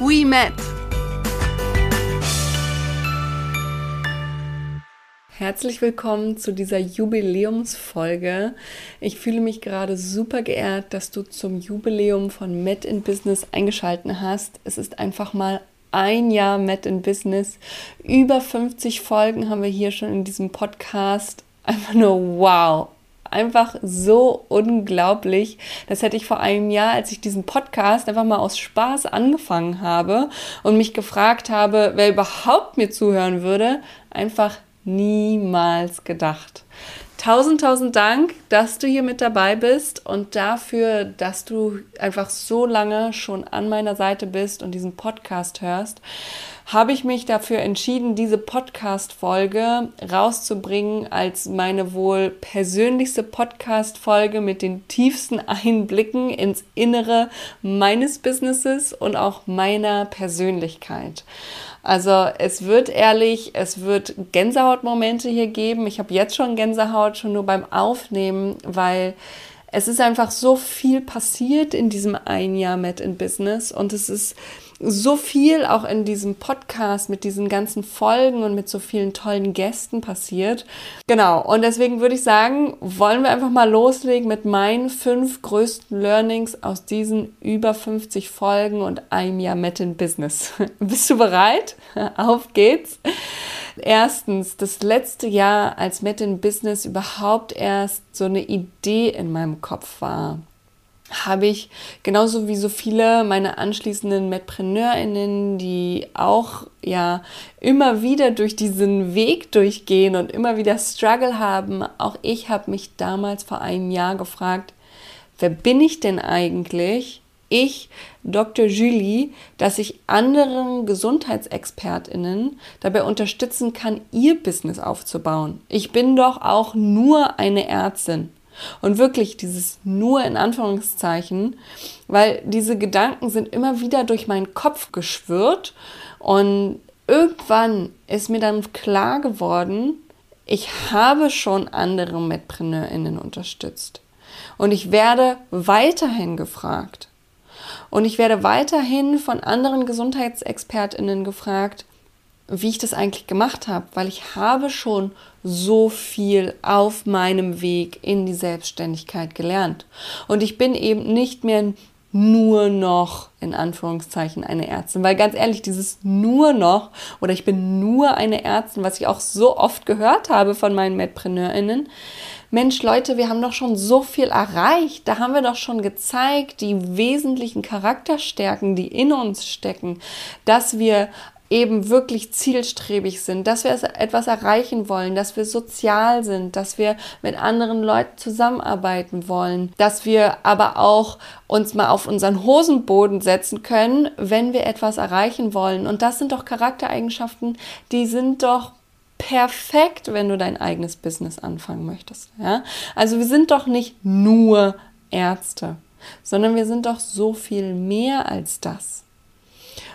we met. Herzlich willkommen zu dieser Jubiläumsfolge. Ich fühle mich gerade super geehrt, dass du zum Jubiläum von Met in Business eingeschaltet hast. Es ist einfach mal ein Jahr Met in Business. Über 50 Folgen haben wir hier schon in diesem Podcast. Einfach nur wow einfach so unglaublich. Das hätte ich vor einem Jahr, als ich diesen Podcast einfach mal aus Spaß angefangen habe und mich gefragt habe, wer überhaupt mir zuhören würde, einfach niemals gedacht. Tausend, tausend Dank, dass du hier mit dabei bist und dafür, dass du einfach so lange schon an meiner Seite bist und diesen Podcast hörst habe ich mich dafür entschieden, diese Podcast-Folge rauszubringen als meine wohl persönlichste Podcast-Folge mit den tiefsten Einblicken ins Innere meines Businesses und auch meiner Persönlichkeit. Also es wird ehrlich, es wird Gänsehautmomente hier geben. Ich habe jetzt schon Gänsehaut, schon nur beim Aufnehmen, weil es ist einfach so viel passiert in diesem ein Jahr Met in Business und es ist so viel auch in diesem Podcast mit diesen ganzen Folgen und mit so vielen tollen Gästen passiert. Genau, und deswegen würde ich sagen, wollen wir einfach mal loslegen mit meinen fünf größten Learnings aus diesen über 50 Folgen und einem Jahr Met in Business. Bist du bereit? Auf geht's. Erstens, das letzte Jahr als Met in Business überhaupt erst so eine Idee in meinem Kopf war habe ich genauso wie so viele meine anschließenden MedpreneurInnen, die auch ja immer wieder durch diesen Weg durchgehen und immer wieder Struggle haben. Auch ich habe mich damals vor einem Jahr gefragt, wer bin ich denn eigentlich? Ich, Dr. Julie, dass ich anderen GesundheitsexpertInnen dabei unterstützen kann, ihr Business aufzubauen. Ich bin doch auch nur eine Ärztin. Und wirklich dieses nur in Anführungszeichen, weil diese Gedanken sind immer wieder durch meinen Kopf geschwirrt und irgendwann ist mir dann klar geworden, ich habe schon andere MedpreneurInnen unterstützt. Und ich werde weiterhin gefragt. Und ich werde weiterhin von anderen GesundheitsexpertInnen gefragt, wie ich das eigentlich gemacht habe, weil ich habe schon so viel auf meinem Weg in die Selbstständigkeit gelernt. Und ich bin eben nicht mehr nur noch in Anführungszeichen eine Ärztin, weil ganz ehrlich, dieses nur noch oder ich bin nur eine Ärztin, was ich auch so oft gehört habe von meinen MedpreneurInnen, Mensch, Leute, wir haben doch schon so viel erreicht. Da haben wir doch schon gezeigt, die wesentlichen Charakterstärken, die in uns stecken, dass wir eben wirklich zielstrebig sind, dass wir etwas erreichen wollen, dass wir sozial sind, dass wir mit anderen Leuten zusammenarbeiten wollen, dass wir aber auch uns mal auf unseren Hosenboden setzen können, wenn wir etwas erreichen wollen. Und das sind doch Charaktereigenschaften, die sind doch perfekt, wenn du dein eigenes Business anfangen möchtest. Ja? Also wir sind doch nicht nur Ärzte, sondern wir sind doch so viel mehr als das.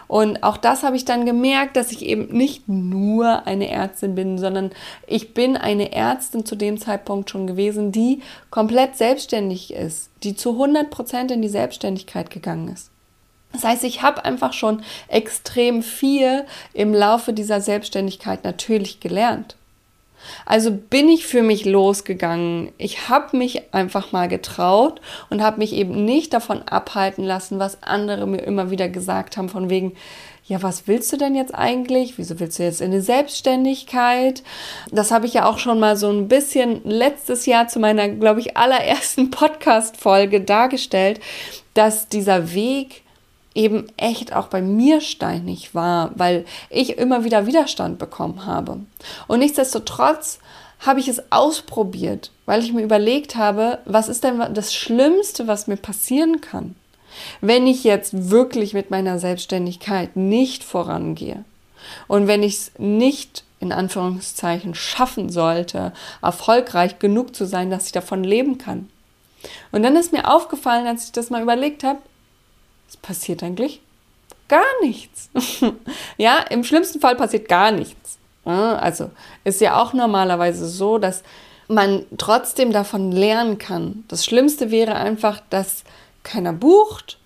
Und auch das habe ich dann gemerkt, dass ich eben nicht nur eine Ärztin bin, sondern ich bin eine Ärztin zu dem Zeitpunkt schon gewesen, die komplett selbstständig ist, die zu 100 Prozent in die Selbstständigkeit gegangen ist. Das heißt, ich habe einfach schon extrem viel im Laufe dieser Selbstständigkeit natürlich gelernt. Also bin ich für mich losgegangen. Ich habe mich einfach mal getraut und habe mich eben nicht davon abhalten lassen, was andere mir immer wieder gesagt haben, von wegen, ja, was willst du denn jetzt eigentlich? Wieso willst du jetzt in die Selbstständigkeit? Das habe ich ja auch schon mal so ein bisschen letztes Jahr zu meiner, glaube ich, allerersten Podcast-Folge dargestellt, dass dieser Weg eben echt auch bei mir steinig war, weil ich immer wieder Widerstand bekommen habe. Und nichtsdestotrotz habe ich es ausprobiert, weil ich mir überlegt habe, was ist denn das Schlimmste, was mir passieren kann? Wenn ich jetzt wirklich mit meiner Selbstständigkeit nicht vorangehe und wenn ich es nicht in Anführungszeichen schaffen sollte, erfolgreich genug zu sein, dass ich davon leben kann. Und dann ist mir aufgefallen, als ich das mal überlegt habe, es passiert eigentlich gar nichts. ja, im schlimmsten Fall passiert gar nichts. Also ist ja auch normalerweise so, dass man trotzdem davon lernen kann. Das Schlimmste wäre einfach, dass keiner bucht,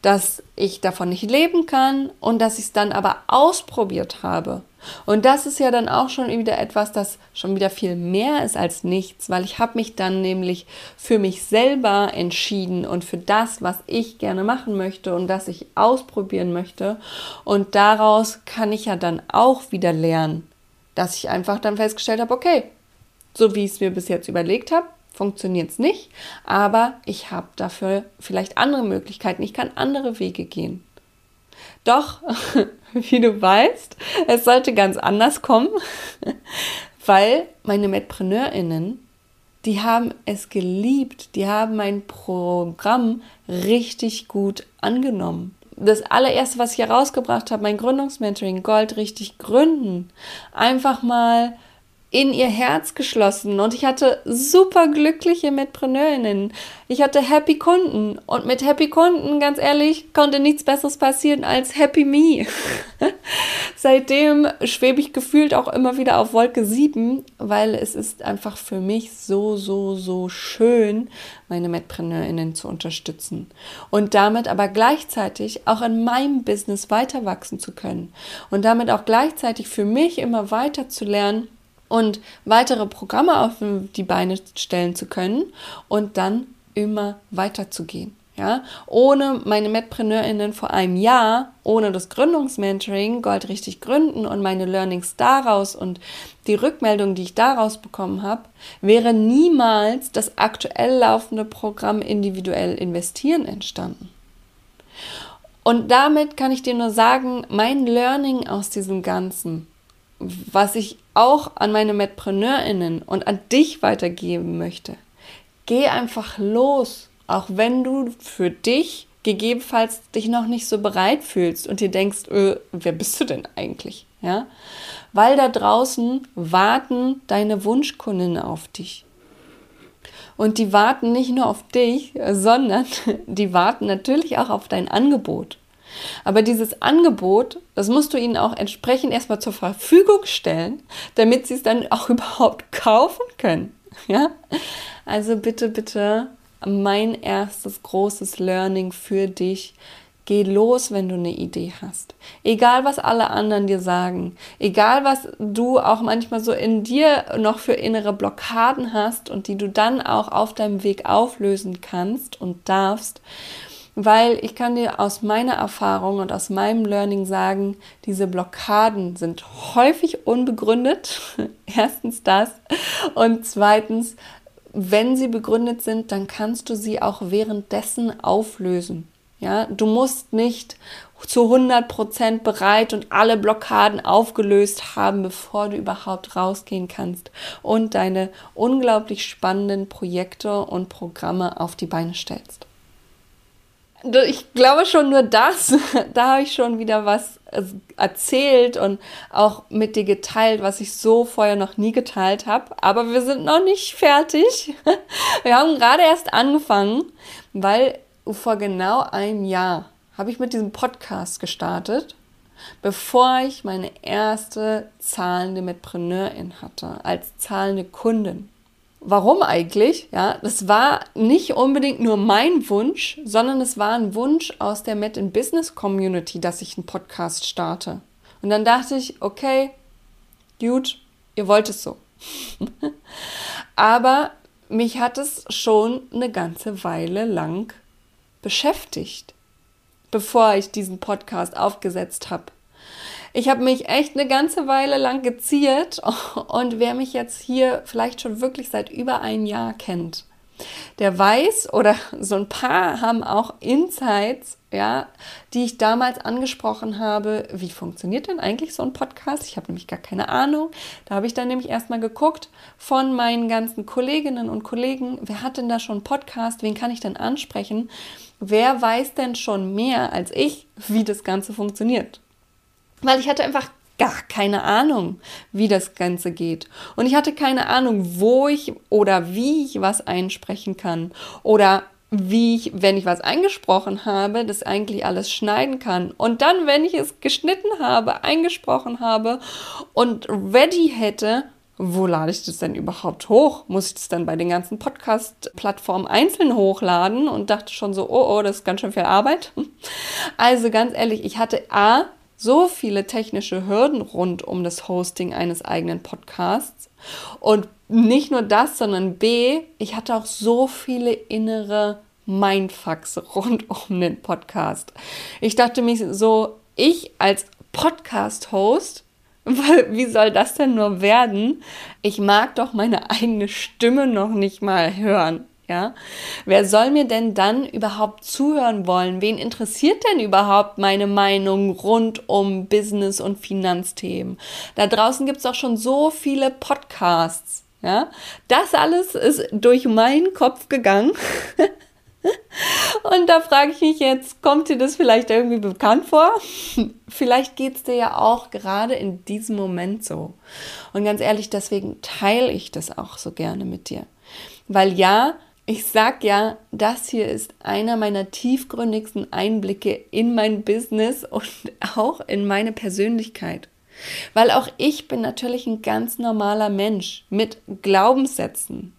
dass ich davon nicht leben kann und dass ich es dann aber ausprobiert habe. Und das ist ja dann auch schon wieder etwas, das schon wieder viel mehr ist als nichts, weil ich habe mich dann nämlich für mich selber entschieden und für das, was ich gerne machen möchte und das ich ausprobieren möchte. Und daraus kann ich ja dann auch wieder lernen, dass ich einfach dann festgestellt habe, okay, so wie ich es mir bis jetzt überlegt habe, funktioniert es nicht, aber ich habe dafür vielleicht andere Möglichkeiten, ich kann andere Wege gehen. Doch, wie du weißt, es sollte ganz anders kommen, weil meine MedpreneurInnen, die haben es geliebt, die haben mein Programm richtig gut angenommen. Das allererste, was ich herausgebracht habe, mein Gründungsmentoring, Gold richtig gründen, einfach mal in ihr Herz geschlossen und ich hatte super glückliche Mitpreneurinnen. Ich hatte happy Kunden und mit happy Kunden, ganz ehrlich, konnte nichts besseres passieren als happy me. Seitdem schwebe ich gefühlt auch immer wieder auf Wolke 7, weil es ist einfach für mich so, so, so schön, meine Mitpreneurinnen zu unterstützen und damit aber gleichzeitig auch in meinem Business weiter wachsen zu können und damit auch gleichzeitig für mich immer weiter zu lernen, und weitere Programme auf die Beine stellen zu können und dann immer weiterzugehen. Ja, ohne meine MedpreneurInnen vor einem Jahr, ohne das Gründungsmentoring, Gold richtig gründen und meine Learnings daraus und die Rückmeldung, die ich daraus bekommen habe, wäre niemals das aktuell laufende Programm individuell investieren entstanden. Und damit kann ich dir nur sagen, mein Learning aus diesem Ganzen was ich auch an meine MedpreneurInnen und an dich weitergeben möchte. Geh einfach los, auch wenn du für dich gegebenenfalls dich noch nicht so bereit fühlst und dir denkst, öh, wer bist du denn eigentlich? Ja? Weil da draußen warten deine Wunschkundinnen auf dich. Und die warten nicht nur auf dich, sondern die warten natürlich auch auf dein Angebot. Aber dieses Angebot, das musst du ihnen auch entsprechend erstmal zur Verfügung stellen, damit sie es dann auch überhaupt kaufen können. Ja? Also bitte, bitte, mein erstes großes Learning für dich. Geh los, wenn du eine Idee hast. Egal, was alle anderen dir sagen. Egal, was du auch manchmal so in dir noch für innere Blockaden hast und die du dann auch auf deinem Weg auflösen kannst und darfst weil ich kann dir aus meiner Erfahrung und aus meinem Learning sagen, diese Blockaden sind häufig unbegründet. Erstens das. Und zweitens, wenn sie begründet sind, dann kannst du sie auch währenddessen auflösen. Ja, du musst nicht zu 100% bereit und alle Blockaden aufgelöst haben, bevor du überhaupt rausgehen kannst und deine unglaublich spannenden Projekte und Programme auf die Beine stellst ich glaube schon nur das, da habe ich schon wieder was äh, erzählt und auch mit dir geteilt, was ich so vorher noch nie geteilt habe. Aber wir sind noch nicht fertig. Wir haben gerade erst angefangen, weil vor genau einem Jahr habe ich mit diesem Podcast gestartet, bevor ich meine erste zahlende Mitpreneurin hatte, als zahlende Kundin. Warum eigentlich? Ja, das war nicht unbedingt nur mein Wunsch, sondern es war ein Wunsch aus der Met in Business Community, dass ich einen Podcast starte. Und dann dachte ich, okay, gut, ihr wollt es so. Aber mich hat es schon eine ganze Weile lang beschäftigt, bevor ich diesen Podcast aufgesetzt habe. Ich habe mich echt eine ganze Weile lang geziert und wer mich jetzt hier vielleicht schon wirklich seit über ein Jahr kennt, der weiß oder so ein paar haben auch Insights, ja, die ich damals angesprochen habe. Wie funktioniert denn eigentlich so ein Podcast? Ich habe nämlich gar keine Ahnung. Da habe ich dann nämlich erstmal geguckt von meinen ganzen Kolleginnen und Kollegen, wer hat denn da schon einen Podcast? Wen kann ich denn ansprechen? Wer weiß denn schon mehr als ich, wie das Ganze funktioniert? Weil ich hatte einfach gar keine Ahnung, wie das Ganze geht. Und ich hatte keine Ahnung, wo ich oder wie ich was einsprechen kann. Oder wie ich, wenn ich was eingesprochen habe, das eigentlich alles schneiden kann. Und dann, wenn ich es geschnitten habe, eingesprochen habe und ready hätte, wo lade ich das denn überhaupt hoch? Muss ich das dann bei den ganzen Podcast-Plattformen einzeln hochladen? Und dachte schon so, oh, oh, das ist ganz schön viel Arbeit. Also ganz ehrlich, ich hatte A, so viele technische Hürden rund um das Hosting eines eigenen Podcasts. Und nicht nur das, sondern B, ich hatte auch so viele innere Mindfucks rund um den Podcast. Ich dachte mir so, ich als Podcast-Host, wie soll das denn nur werden? Ich mag doch meine eigene Stimme noch nicht mal hören. Ja? Wer soll mir denn dann überhaupt zuhören wollen? Wen interessiert denn überhaupt meine Meinung rund um Business- und Finanzthemen? Da draußen gibt es auch schon so viele Podcasts. Ja? Das alles ist durch meinen Kopf gegangen. Und da frage ich mich jetzt, kommt dir das vielleicht irgendwie bekannt vor? vielleicht geht es dir ja auch gerade in diesem Moment so. Und ganz ehrlich, deswegen teile ich das auch so gerne mit dir. Weil ja, ich sag ja, das hier ist einer meiner tiefgründigsten Einblicke in mein Business und auch in meine Persönlichkeit. Weil auch ich bin natürlich ein ganz normaler Mensch mit Glaubenssätzen.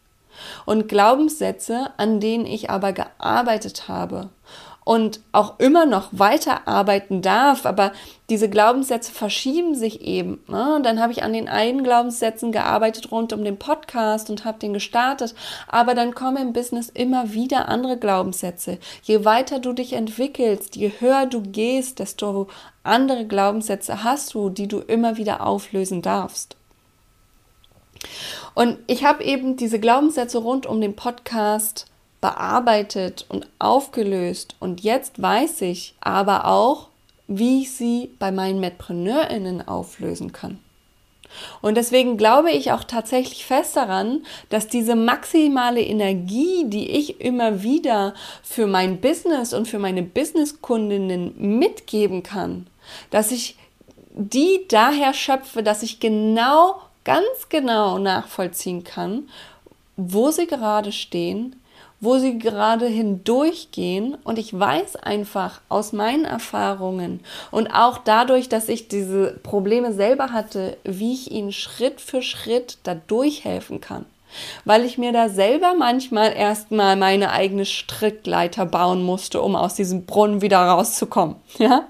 Und Glaubenssätze, an denen ich aber gearbeitet habe und auch immer noch weiterarbeiten darf, aber diese Glaubenssätze verschieben sich eben. Ne? Dann habe ich an den einen Glaubenssätzen gearbeitet rund um den Podcast und habe den gestartet, aber dann kommen im Business immer wieder andere Glaubenssätze. Je weiter du dich entwickelst, je höher du gehst, desto andere Glaubenssätze hast du, die du immer wieder auflösen darfst. Und ich habe eben diese Glaubenssätze rund um den Podcast bearbeitet und aufgelöst. Und jetzt weiß ich aber auch, wie ich sie bei meinen MedpreneurInnen auflösen kann. Und deswegen glaube ich auch tatsächlich fest daran, dass diese maximale Energie, die ich immer wieder für mein Business und für meine Businesskundinnen mitgeben kann, dass ich die daher schöpfe, dass ich genau, ganz genau nachvollziehen kann, wo sie gerade stehen, wo sie gerade hindurchgehen. Und ich weiß einfach aus meinen Erfahrungen und auch dadurch, dass ich diese Probleme selber hatte, wie ich ihnen Schritt für Schritt da durchhelfen kann. Weil ich mir da selber manchmal erstmal meine eigene Strickleiter bauen musste, um aus diesem Brunnen wieder rauszukommen. Ja?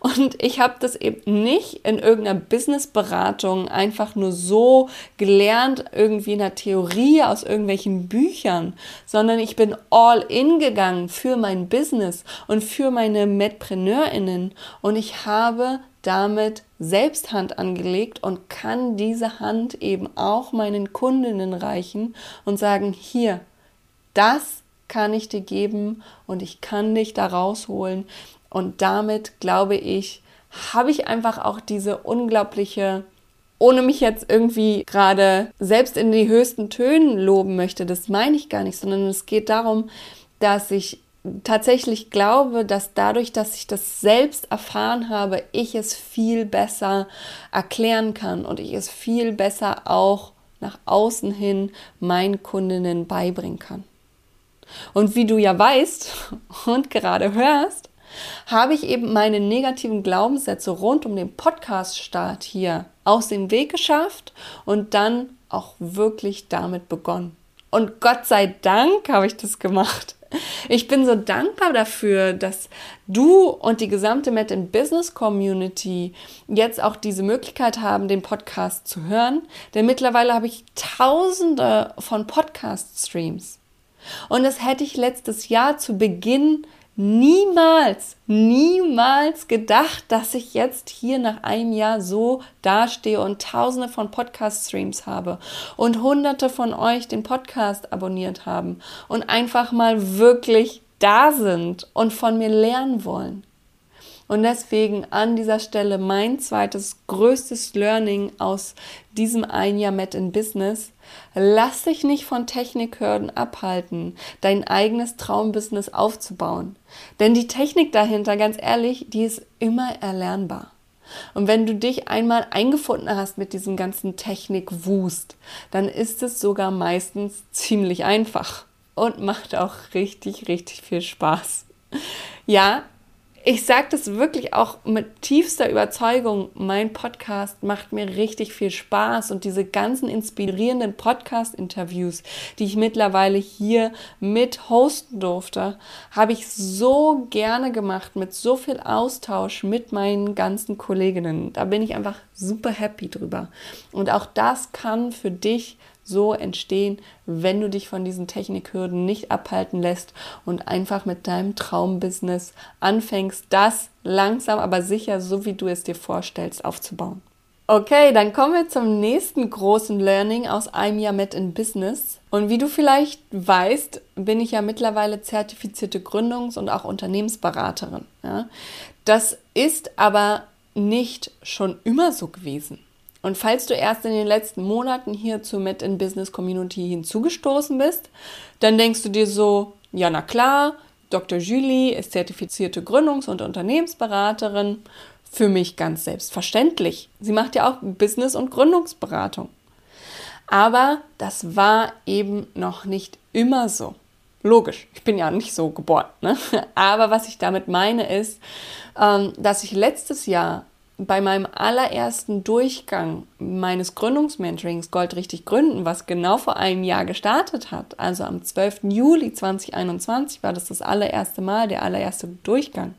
Und ich habe das eben nicht in irgendeiner Businessberatung einfach nur so gelernt, irgendwie in der Theorie aus irgendwelchen Büchern, sondern ich bin all in gegangen für mein Business und für meine MedpreneurInnen und ich habe damit selbst Hand angelegt und kann diese Hand eben auch meinen Kundinnen reichen und sagen, hier, das kann ich dir geben und ich kann dich da rausholen. Und damit glaube ich, habe ich einfach auch diese unglaubliche, ohne mich jetzt irgendwie gerade selbst in die höchsten Tönen loben möchte, das meine ich gar nicht, sondern es geht darum, dass ich tatsächlich glaube, dass dadurch, dass ich das selbst erfahren habe, ich es viel besser erklären kann und ich es viel besser auch nach außen hin meinen Kundinnen beibringen kann. Und wie du ja weißt und gerade hörst, habe ich eben meine negativen Glaubenssätze rund um den Podcast-Start hier aus dem Weg geschafft und dann auch wirklich damit begonnen. Und Gott sei Dank habe ich das gemacht. Ich bin so dankbar dafür, dass du und die gesamte Met in Business Community jetzt auch diese Möglichkeit haben, den Podcast zu hören. Denn mittlerweile habe ich tausende von Podcast-Streams. Und das hätte ich letztes Jahr zu Beginn niemals, niemals gedacht, dass ich jetzt hier nach einem Jahr so dastehe und tausende von Podcast-Streams habe und hunderte von euch den Podcast abonniert haben und einfach mal wirklich da sind und von mir lernen wollen. Und deswegen an dieser Stelle mein zweites größtes Learning aus diesem ein Jahr Met in Business. Lass dich nicht von Technikhürden abhalten, dein eigenes Traumbusiness aufzubauen. Denn die Technik dahinter, ganz ehrlich, die ist immer erlernbar. Und wenn du dich einmal eingefunden hast mit diesem ganzen Technikwust, dann ist es sogar meistens ziemlich einfach und macht auch richtig, richtig viel Spaß. Ja, ich sage das wirklich auch mit tiefster Überzeugung. Mein Podcast macht mir richtig viel Spaß und diese ganzen inspirierenden Podcast-Interviews, die ich mittlerweile hier mit hosten durfte, habe ich so gerne gemacht mit so viel Austausch mit meinen ganzen Kolleginnen. Da bin ich einfach super happy drüber. Und auch das kann für dich so entstehen, wenn du dich von diesen Technikhürden nicht abhalten lässt und einfach mit deinem Traumbusiness anfängst, das langsam, aber sicher, so wie du es dir vorstellst, aufzubauen. Okay, dann kommen wir zum nächsten großen Learning aus einem Jahr mit in Business. Und wie du vielleicht weißt, bin ich ja mittlerweile zertifizierte Gründungs- und auch Unternehmensberaterin. Ja? Das ist aber nicht schon immer so gewesen. Und falls du erst in den letzten Monaten hier zur Met in Business Community hinzugestoßen bist, dann denkst du dir so, ja na klar, Dr. Julie ist zertifizierte Gründungs- und Unternehmensberaterin. Für mich ganz selbstverständlich. Sie macht ja auch Business- und Gründungsberatung. Aber das war eben noch nicht immer so. Logisch, ich bin ja nicht so geboren. Ne? Aber was ich damit meine ist, ähm, dass ich letztes Jahr bei meinem allerersten Durchgang meines Gründungsmentorings Gold richtig gründen, was genau vor einem Jahr gestartet hat, also am 12. Juli 2021 war das das allererste Mal, der allererste Durchgang,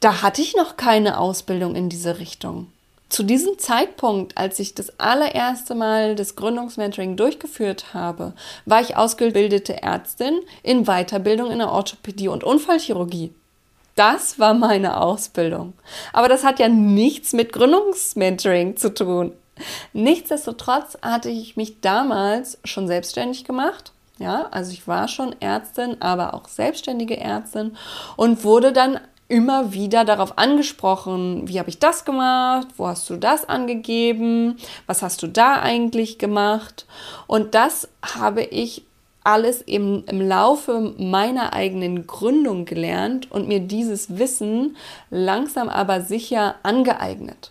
da hatte ich noch keine Ausbildung in diese Richtung. Zu diesem Zeitpunkt, als ich das allererste Mal das Gründungsmentoring durchgeführt habe, war ich ausgebildete Ärztin in Weiterbildung in der Orthopädie und Unfallchirurgie. Das war meine Ausbildung. Aber das hat ja nichts mit Gründungsmentoring zu tun. Nichtsdestotrotz hatte ich mich damals schon selbstständig gemacht. Ja, also ich war schon Ärztin, aber auch selbstständige Ärztin und wurde dann immer wieder darauf angesprochen, wie habe ich das gemacht, wo hast du das angegeben, was hast du da eigentlich gemacht. Und das habe ich alles eben im Laufe meiner eigenen Gründung gelernt und mir dieses Wissen langsam aber sicher angeeignet.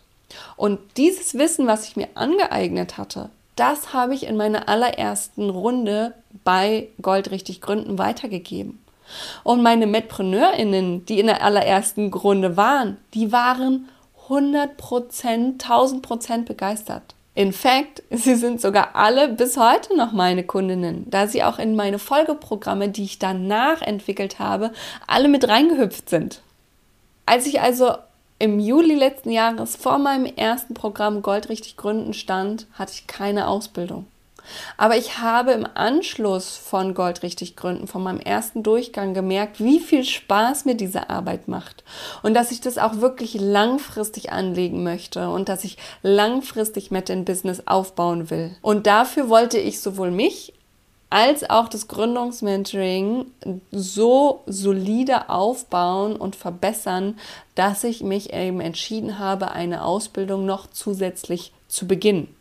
Und dieses Wissen, was ich mir angeeignet hatte, das habe ich in meiner allerersten Runde bei Goldrichtig Gründen weitergegeben. Und meine MedpreneurInnen, die in der allerersten Runde waren, die waren 100 Prozent, 1000 Prozent begeistert. In fact, sie sind sogar alle bis heute noch meine Kundinnen, da sie auch in meine Folgeprogramme, die ich danach entwickelt habe, alle mit reingehüpft sind. Als ich also im Juli letzten Jahres vor meinem ersten Programm Goldrichtig Gründen stand, hatte ich keine Ausbildung. Aber ich habe im Anschluss von Goldrichtig Gründen, von meinem ersten Durchgang gemerkt, wie viel Spaß mir diese Arbeit macht und dass ich das auch wirklich langfristig anlegen möchte und dass ich langfristig mit dem Business aufbauen will. Und dafür wollte ich sowohl mich als auch das Gründungsmentoring so solide aufbauen und verbessern, dass ich mich eben entschieden habe, eine Ausbildung noch zusätzlich zu beginnen.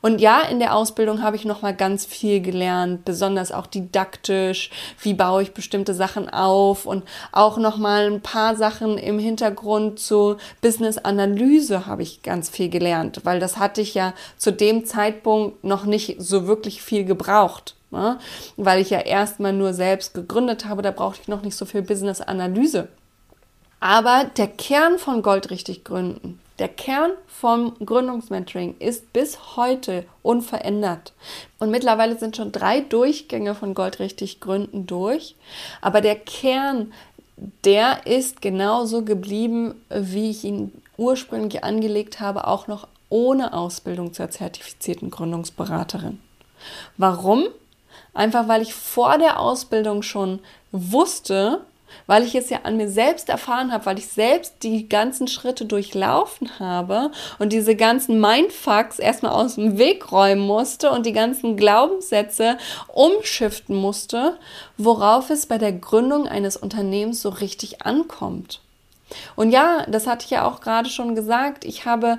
Und ja, in der Ausbildung habe ich noch mal ganz viel gelernt, besonders auch didaktisch, wie baue ich bestimmte Sachen auf und auch noch mal ein paar Sachen im Hintergrund zur Business Analyse habe ich ganz viel gelernt, weil das hatte ich ja zu dem Zeitpunkt noch nicht so wirklich viel gebraucht. Ne? Weil ich ja erstmal nur selbst gegründet habe, da brauchte ich noch nicht so viel Business Analyse. Aber der Kern von Goldrichtig gründen, der Kern vom Gründungsmentoring ist bis heute unverändert. Und mittlerweile sind schon drei Durchgänge von Goldrichtig Gründen durch. Aber der Kern, der ist genauso geblieben, wie ich ihn ursprünglich angelegt habe, auch noch ohne Ausbildung zur zertifizierten Gründungsberaterin. Warum? Einfach weil ich vor der Ausbildung schon wusste, weil ich es ja an mir selbst erfahren habe, weil ich selbst die ganzen Schritte durchlaufen habe und diese ganzen Mindfucks erstmal aus dem Weg räumen musste und die ganzen Glaubenssätze umschiften musste, worauf es bei der Gründung eines Unternehmens so richtig ankommt. Und ja, das hatte ich ja auch gerade schon gesagt, ich habe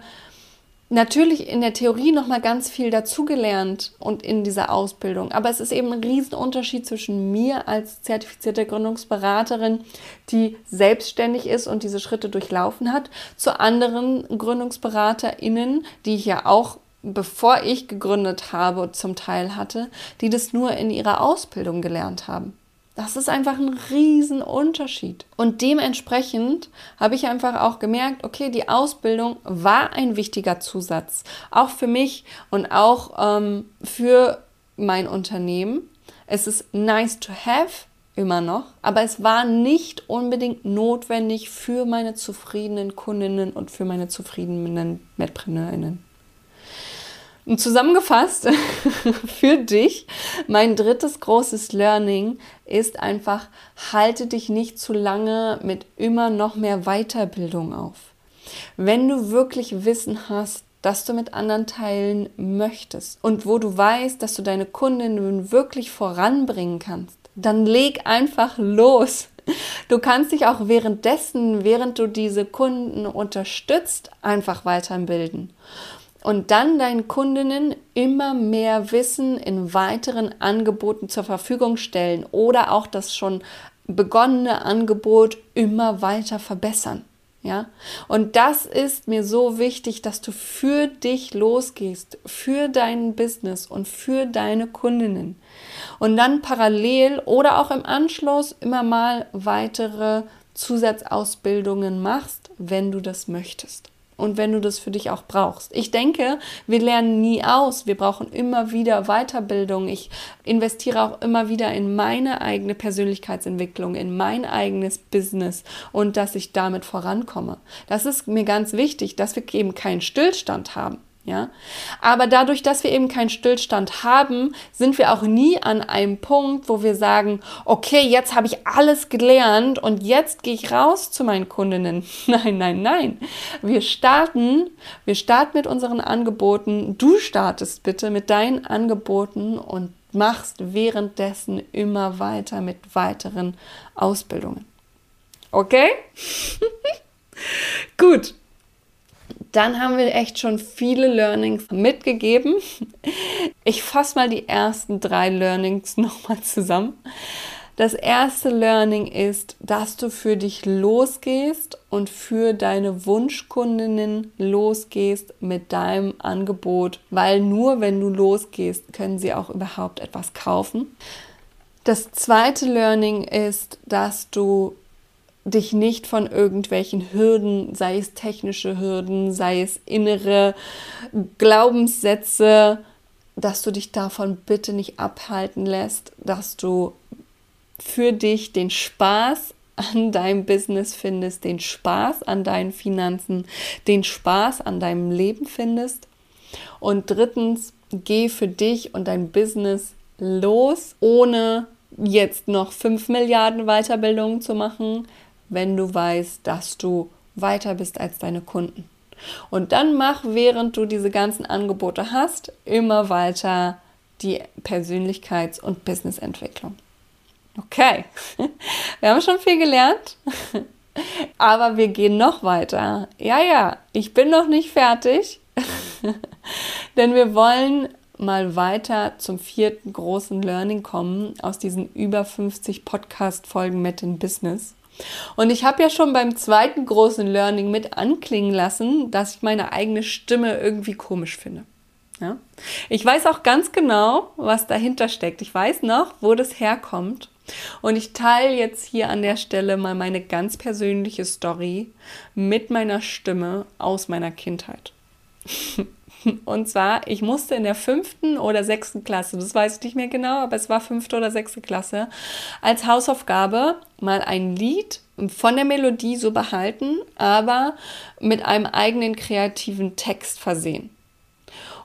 natürlich in der Theorie noch mal ganz viel dazugelernt und in dieser Ausbildung. Aber es ist eben ein Riesenunterschied zwischen mir als zertifizierte Gründungsberaterin, die selbstständig ist und diese Schritte durchlaufen hat, zu anderen GründungsberaterInnen, die ich ja auch bevor ich gegründet habe, zum Teil hatte, die das nur in ihrer Ausbildung gelernt haben. Das ist einfach ein Riesenunterschied. Und dementsprechend habe ich einfach auch gemerkt, okay, die Ausbildung war ein wichtiger Zusatz. Auch für mich und auch ähm, für mein Unternehmen. Es ist nice to have, immer noch, aber es war nicht unbedingt notwendig für meine zufriedenen Kundinnen und für meine zufriedenen MedpreneurInnen. Und zusammengefasst für dich, mein drittes großes Learning ist einfach, halte dich nicht zu lange mit immer noch mehr Weiterbildung auf. Wenn du wirklich Wissen hast, das du mit anderen teilen möchtest und wo du weißt, dass du deine Kundinnen wirklich voranbringen kannst, dann leg einfach los. Du kannst dich auch währenddessen, während du diese Kunden unterstützt, einfach weiterbilden und dann deinen Kundinnen immer mehr Wissen in weiteren Angeboten zur Verfügung stellen oder auch das schon begonnene Angebot immer weiter verbessern. Ja, und das ist mir so wichtig, dass du für dich losgehst, für dein Business und für deine Kundinnen. Und dann parallel oder auch im Anschluss immer mal weitere Zusatzausbildungen machst, wenn du das möchtest und wenn du das für dich auch brauchst. Ich denke, wir lernen nie aus. Wir brauchen immer wieder Weiterbildung. Ich investiere auch immer wieder in meine eigene Persönlichkeitsentwicklung, in mein eigenes Business und dass ich damit vorankomme. Das ist mir ganz wichtig, dass wir eben keinen Stillstand haben. Ja, aber dadurch, dass wir eben keinen Stillstand haben, sind wir auch nie an einem Punkt, wo wir sagen, okay, jetzt habe ich alles gelernt und jetzt gehe ich raus zu meinen Kundinnen. Nein, nein, nein. Wir starten, wir starten mit unseren Angeboten. Du startest bitte mit deinen Angeboten und machst währenddessen immer weiter mit weiteren Ausbildungen. Okay? Gut dann haben wir echt schon viele Learnings mitgegeben. Ich fasse mal die ersten drei Learnings nochmal zusammen. Das erste Learning ist, dass du für dich losgehst und für deine Wunschkundinnen losgehst mit deinem Angebot, weil nur wenn du losgehst, können sie auch überhaupt etwas kaufen. Das zweite Learning ist, dass du dich nicht von irgendwelchen Hürden, sei es technische Hürden, sei es innere Glaubenssätze, dass du dich davon bitte nicht abhalten lässt, dass du für dich den Spaß an deinem Business findest, den Spaß an deinen Finanzen, den Spaß an deinem Leben findest. Und drittens, geh für dich und dein Business los, ohne jetzt noch 5 Milliarden Weiterbildungen zu machen, wenn du weißt, dass du weiter bist als deine Kunden. Und dann mach, während du diese ganzen Angebote hast, immer weiter die Persönlichkeits- und Businessentwicklung. Okay, wir haben schon viel gelernt, aber wir gehen noch weiter. Ja, ja, ich bin noch nicht fertig, denn wir wollen mal weiter zum vierten großen Learning kommen aus diesen über 50 Podcast-Folgen mit dem Business. Und ich habe ja schon beim zweiten großen Learning mit anklingen lassen, dass ich meine eigene Stimme irgendwie komisch finde. Ja? Ich weiß auch ganz genau, was dahinter steckt. Ich weiß noch, wo das herkommt. Und ich teile jetzt hier an der Stelle mal meine ganz persönliche Story mit meiner Stimme aus meiner Kindheit. Und zwar, ich musste in der fünften oder sechsten Klasse, das weiß ich nicht mehr genau, aber es war fünfte oder sechste Klasse, als Hausaufgabe mal ein Lied von der Melodie so behalten, aber mit einem eigenen kreativen Text versehen.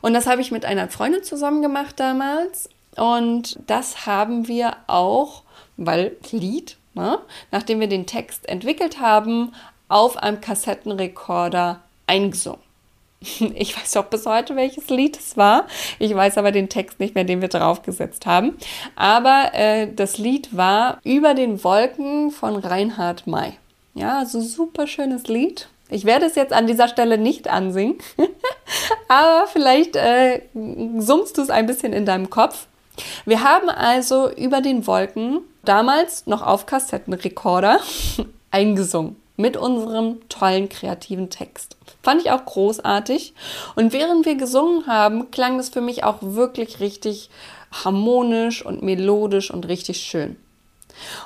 Und das habe ich mit einer Freundin zusammen gemacht damals. Und das haben wir auch, weil Lied, ne, nachdem wir den Text entwickelt haben, auf einem Kassettenrekorder eingesungen. Ich weiß auch bis heute, welches Lied es war. Ich weiß aber den Text nicht mehr, den wir draufgesetzt haben. Aber äh, das Lied war Über den Wolken von Reinhard May. Ja, also super schönes Lied. Ich werde es jetzt an dieser Stelle nicht ansingen, aber vielleicht äh, summst du es ein bisschen in deinem Kopf. Wir haben also über den Wolken damals noch auf Kassettenrekorder eingesungen mit unserem tollen kreativen Text. Fand ich auch großartig. Und während wir gesungen haben, klang es für mich auch wirklich richtig harmonisch und melodisch und richtig schön.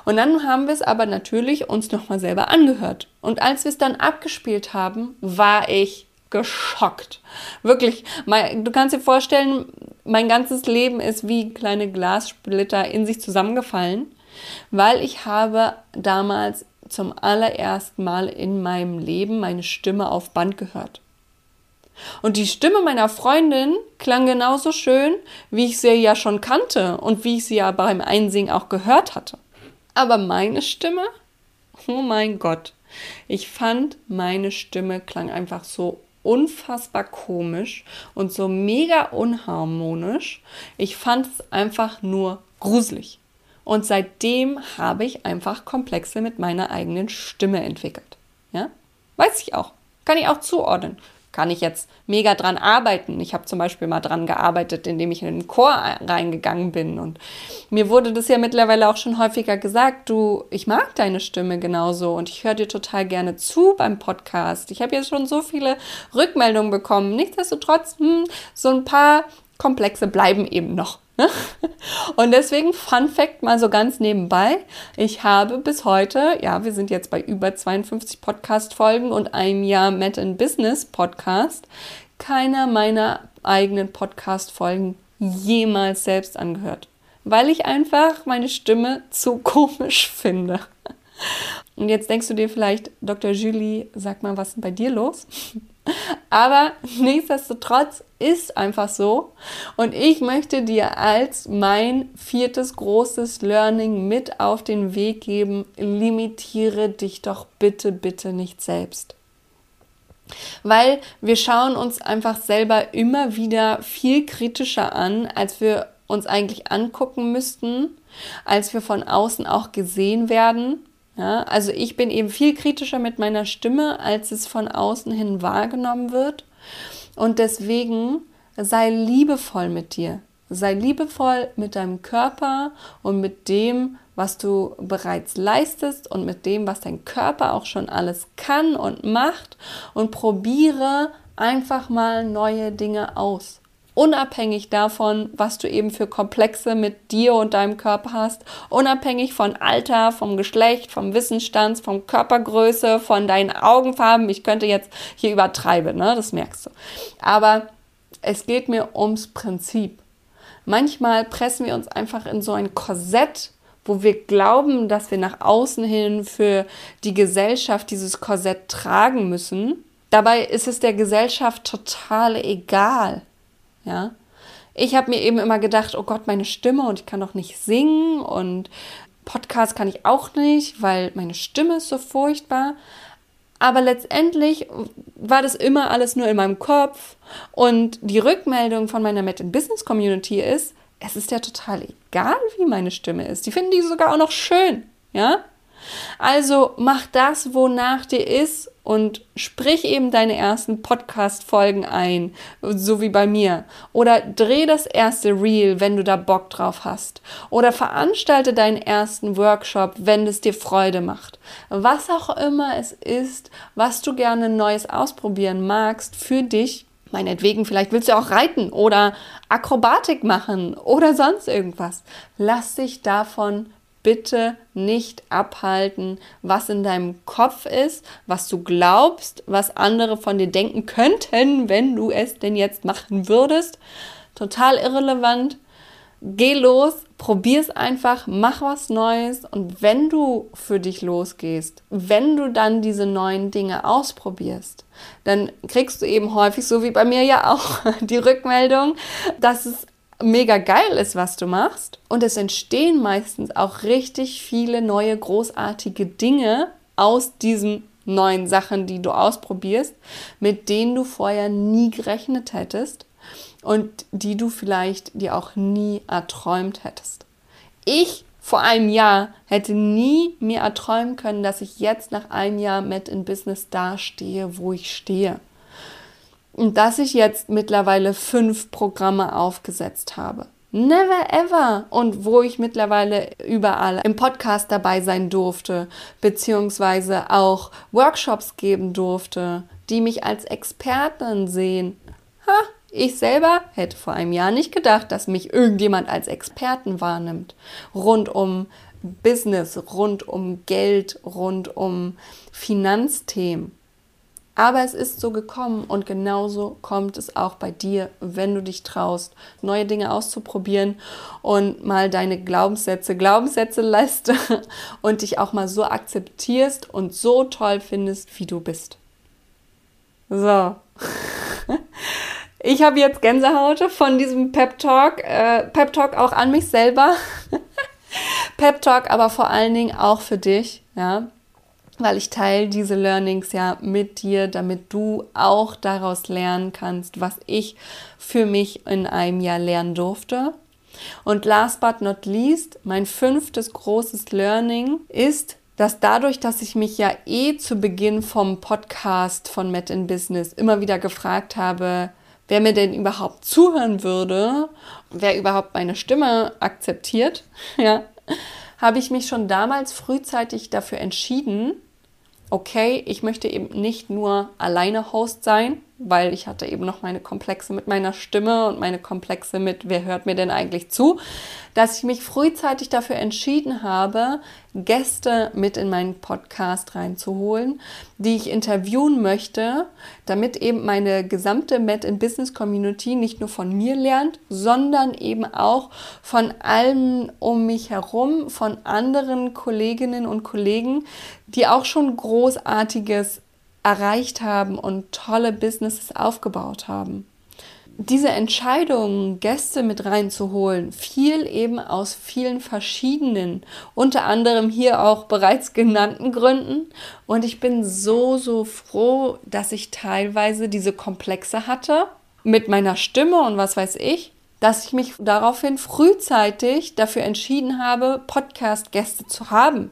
Und dann haben wir es aber natürlich uns nochmal selber angehört. Und als wir es dann abgespielt haben, war ich geschockt. Wirklich, mein, du kannst dir vorstellen, mein ganzes Leben ist wie kleine Glassplitter in sich zusammengefallen, weil ich habe damals zum allerersten Mal in meinem Leben meine Stimme auf Band gehört. Und die Stimme meiner Freundin klang genauso schön, wie ich sie ja schon kannte und wie ich sie ja beim Einsingen auch gehört hatte. Aber meine Stimme, oh mein Gott, ich fand, meine Stimme klang einfach so unfassbar komisch und so mega unharmonisch. Ich fand es einfach nur gruselig. Und seitdem habe ich einfach Komplexe mit meiner eigenen Stimme entwickelt. Ja? Weiß ich auch. Kann ich auch zuordnen kann ich jetzt mega dran arbeiten. Ich habe zum Beispiel mal dran gearbeitet, indem ich in den Chor reingegangen bin. Und mir wurde das ja mittlerweile auch schon häufiger gesagt, du, ich mag deine Stimme genauso und ich höre dir total gerne zu beim Podcast. Ich habe jetzt schon so viele Rückmeldungen bekommen. Nichtsdestotrotz, hm, so ein paar Komplexe bleiben eben noch. Und deswegen, Fun Fact mal so ganz nebenbei, ich habe bis heute, ja, wir sind jetzt bei über 52 Podcast-Folgen und einem Jahr Met in Business Podcast, keiner meiner eigenen Podcast-Folgen jemals selbst angehört, weil ich einfach meine Stimme zu komisch finde. Und jetzt denkst du dir vielleicht, Dr. Julie, sag mal, was ist denn bei dir los? Aber nichtsdestotrotz ist einfach so. Und ich möchte dir als mein viertes großes Learning mit auf den Weg geben, limitiere dich doch bitte, bitte nicht selbst. Weil wir schauen uns einfach selber immer wieder viel kritischer an, als wir uns eigentlich angucken müssten, als wir von außen auch gesehen werden ja, also ich bin eben viel kritischer mit meiner Stimme, als es von außen hin wahrgenommen wird. Und deswegen sei liebevoll mit dir. Sei liebevoll mit deinem Körper und mit dem, was du bereits leistest und mit dem, was dein Körper auch schon alles kann und macht und probiere einfach mal neue Dinge aus unabhängig davon, was du eben für Komplexe mit dir und deinem Körper hast, unabhängig von Alter, vom Geschlecht, vom Wissensstand, von Körpergröße, von deinen Augenfarben. Ich könnte jetzt hier übertreiben, ne? das merkst du. Aber es geht mir ums Prinzip. Manchmal pressen wir uns einfach in so ein Korsett, wo wir glauben, dass wir nach außen hin für die Gesellschaft dieses Korsett tragen müssen. Dabei ist es der Gesellschaft total egal. Ja. Ich habe mir eben immer gedacht, oh Gott, meine Stimme und ich kann doch nicht singen und Podcast kann ich auch nicht, weil meine Stimme ist so furchtbar. Aber letztendlich war das immer alles nur in meinem Kopf und die Rückmeldung von meiner Met in Business Community ist, es ist ja total egal, wie meine Stimme ist. Die finden die sogar auch noch schön, ja? Also mach das, wonach dir ist und sprich eben deine ersten Podcast-Folgen ein, so wie bei mir. Oder dreh das erste Reel, wenn du da Bock drauf hast. Oder veranstalte deinen ersten Workshop, wenn es dir Freude macht. Was auch immer es ist, was du gerne Neues ausprobieren magst für dich. Meinetwegen, vielleicht willst du auch reiten oder Akrobatik machen oder sonst irgendwas. Lass dich davon bitte nicht abhalten, was in deinem Kopf ist, was du glaubst, was andere von dir denken könnten, wenn du es denn jetzt machen würdest. Total irrelevant. Geh los, probier es einfach, mach was Neues und wenn du für dich losgehst, wenn du dann diese neuen Dinge ausprobierst, dann kriegst du eben häufig, so wie bei mir ja auch, die Rückmeldung, dass es mega geil ist, was du machst. Und es entstehen meistens auch richtig viele neue, großartige Dinge aus diesen neuen Sachen, die du ausprobierst, mit denen du vorher nie gerechnet hättest und die du vielleicht dir auch nie erträumt hättest. Ich vor einem Jahr hätte nie mir erträumen können, dass ich jetzt nach einem Jahr mit in Business dastehe, wo ich stehe. Und dass ich jetzt mittlerweile fünf Programme aufgesetzt habe. Never ever. Und wo ich mittlerweile überall im Podcast dabei sein durfte, beziehungsweise auch Workshops geben durfte, die mich als Expertin sehen. Ha, ich selber hätte vor einem Jahr nicht gedacht, dass mich irgendjemand als Experten wahrnimmt. Rund um Business, rund um Geld, rund um Finanzthemen. Aber es ist so gekommen und genauso kommt es auch bei dir, wenn du dich traust, neue Dinge auszuprobieren und mal deine Glaubenssätze Glaubenssätze lässt und dich auch mal so akzeptierst und so toll findest, wie du bist. So. Ich habe jetzt Gänsehaut von diesem Pep Talk. Äh, Pep Talk auch an mich selber. Pep Talk aber vor allen Dingen auch für dich, ja weil ich teile diese Learnings ja mit dir, damit du auch daraus lernen kannst, was ich für mich in einem Jahr lernen durfte. Und last but not least, mein fünftes großes Learning ist, dass dadurch, dass ich mich ja eh zu Beginn vom Podcast von Met in Business immer wieder gefragt habe, wer mir denn überhaupt zuhören würde, wer überhaupt meine Stimme akzeptiert, ja, habe ich mich schon damals frühzeitig dafür entschieden, okay, ich möchte eben nicht nur alleine Host sein, weil ich hatte eben noch meine Komplexe mit meiner Stimme und meine Komplexe mit, wer hört mir denn eigentlich zu, dass ich mich frühzeitig dafür entschieden habe, Gäste mit in meinen Podcast reinzuholen, die ich interviewen möchte, damit eben meine gesamte Met in Business Community nicht nur von mir lernt, sondern eben auch von allen um mich herum, von anderen Kolleginnen und Kollegen, die auch schon großartiges erreicht haben und tolle Businesses aufgebaut haben. Diese Entscheidung, Gäste mit reinzuholen, fiel eben aus vielen verschiedenen, unter anderem hier auch bereits genannten Gründen. Und ich bin so, so froh, dass ich teilweise diese Komplexe hatte mit meiner Stimme und was weiß ich, dass ich mich daraufhin frühzeitig dafür entschieden habe, Podcast-Gäste zu haben.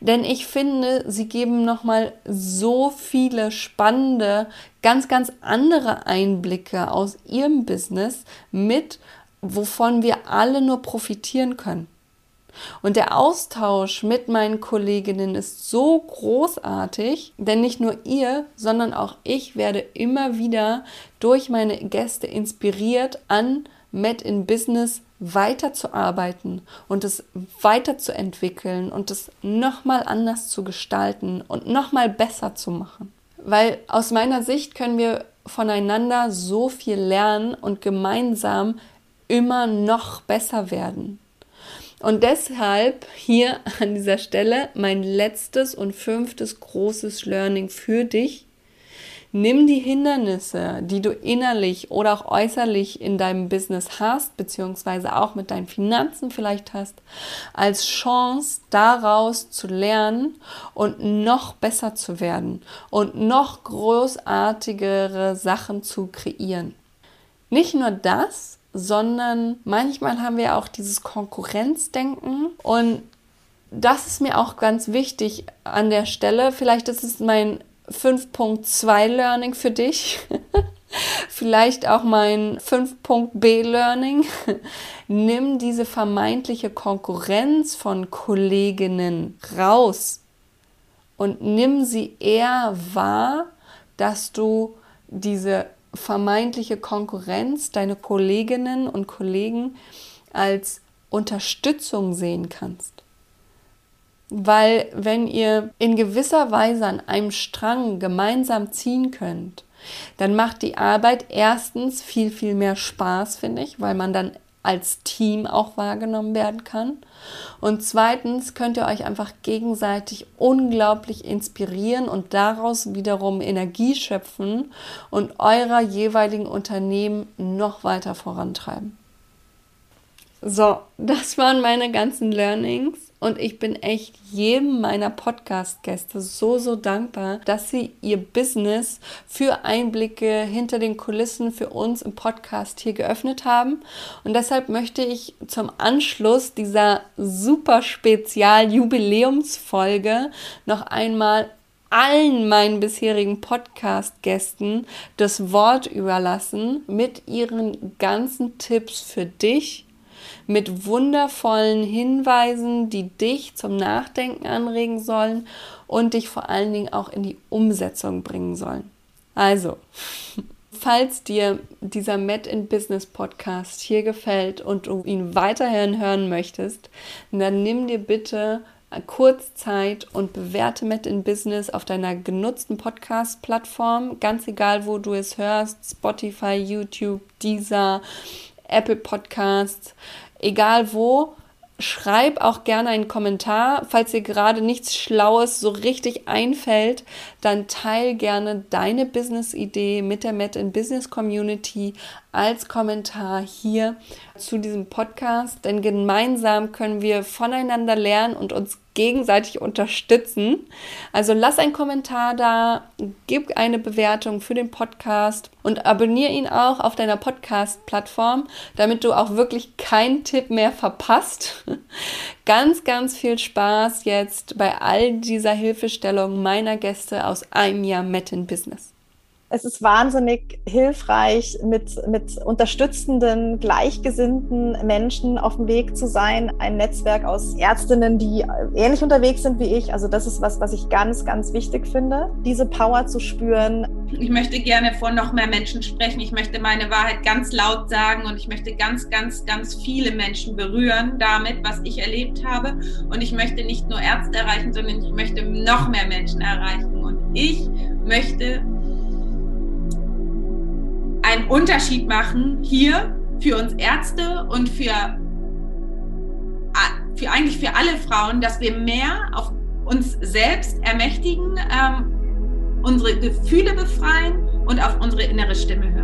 Denn ich finde, sie geben nochmal so viele spannende, ganz, ganz andere Einblicke aus ihrem Business mit, wovon wir alle nur profitieren können. Und der Austausch mit meinen Kolleginnen ist so großartig, denn nicht nur ihr, sondern auch ich werde immer wieder durch meine Gäste inspiriert, an Met in Business weiterzuarbeiten und es weiterzuentwickeln und es nochmal anders zu gestalten und nochmal besser zu machen. Weil aus meiner Sicht können wir voneinander so viel lernen und gemeinsam immer noch besser werden. Und deshalb hier an dieser Stelle mein letztes und fünftes großes Learning für dich. Nimm die Hindernisse, die du innerlich oder auch äußerlich in deinem Business hast, beziehungsweise auch mit deinen Finanzen vielleicht hast, als Chance daraus zu lernen und noch besser zu werden und noch großartigere Sachen zu kreieren. Nicht nur das, sondern manchmal haben wir auch dieses Konkurrenzdenken und das ist mir auch ganz wichtig an der Stelle. Vielleicht ist es mein 5.2 Learning für dich. Vielleicht auch mein 5.B Learning. Nimm diese vermeintliche Konkurrenz von Kolleginnen raus und nimm sie eher wahr, dass du diese vermeintliche Konkurrenz, deine Kolleginnen und Kollegen als Unterstützung sehen kannst. Weil wenn ihr in gewisser Weise an einem Strang gemeinsam ziehen könnt, dann macht die Arbeit erstens viel, viel mehr Spaß, finde ich, weil man dann als Team auch wahrgenommen werden kann. Und zweitens könnt ihr euch einfach gegenseitig unglaublich inspirieren und daraus wiederum Energie schöpfen und eurer jeweiligen Unternehmen noch weiter vorantreiben. So, das waren meine ganzen Learnings. Und ich bin echt jedem meiner Podcast-Gäste so, so dankbar, dass sie ihr Business für Einblicke hinter den Kulissen für uns im Podcast hier geöffnet haben. Und deshalb möchte ich zum Anschluss dieser super Spezial-Jubiläumsfolge noch einmal allen meinen bisherigen Podcast-Gästen das Wort überlassen mit ihren ganzen Tipps für dich mit wundervollen Hinweisen, die dich zum Nachdenken anregen sollen und dich vor allen Dingen auch in die Umsetzung bringen sollen. Also, falls dir dieser Met in Business Podcast hier gefällt und du ihn weiterhin hören möchtest, dann nimm dir bitte kurz Zeit und bewerte Met in Business auf deiner genutzten Podcast-Plattform, ganz egal, wo du es hörst, Spotify, YouTube, Deezer, Apple Podcasts, egal wo. Schreib auch gerne einen Kommentar. Falls dir gerade nichts Schlaues so richtig einfällt, dann teil gerne deine Business-Idee mit der Met in Business Community als Kommentar hier zu diesem Podcast. Denn gemeinsam können wir voneinander lernen und uns gegenseitig unterstützen. Also lass einen Kommentar da, gib eine Bewertung für den Podcast und abonniere ihn auch auf deiner Podcast-Plattform, damit du auch wirklich keinen Tipp mehr verpasst. ganz, ganz viel Spaß jetzt bei all dieser Hilfestellung meiner Gäste aus einem Jahr Met in Business es ist wahnsinnig hilfreich, mit, mit unterstützenden, gleichgesinnten Menschen auf dem Weg zu sein. Ein Netzwerk aus Ärztinnen, die ähnlich unterwegs sind wie ich. Also das ist was, was ich ganz, ganz wichtig finde, diese Power zu spüren. Ich möchte gerne vor noch mehr Menschen sprechen. Ich möchte meine Wahrheit ganz laut sagen und ich möchte ganz, ganz, ganz viele Menschen berühren damit, was ich erlebt habe. Und ich möchte nicht nur Ärzte erreichen, sondern ich möchte noch mehr Menschen erreichen. Ich möchte einen Unterschied machen hier für uns Ärzte und für, für eigentlich für alle Frauen, dass wir mehr auf uns selbst ermächtigen, ähm, unsere Gefühle befreien und auf unsere innere Stimme hören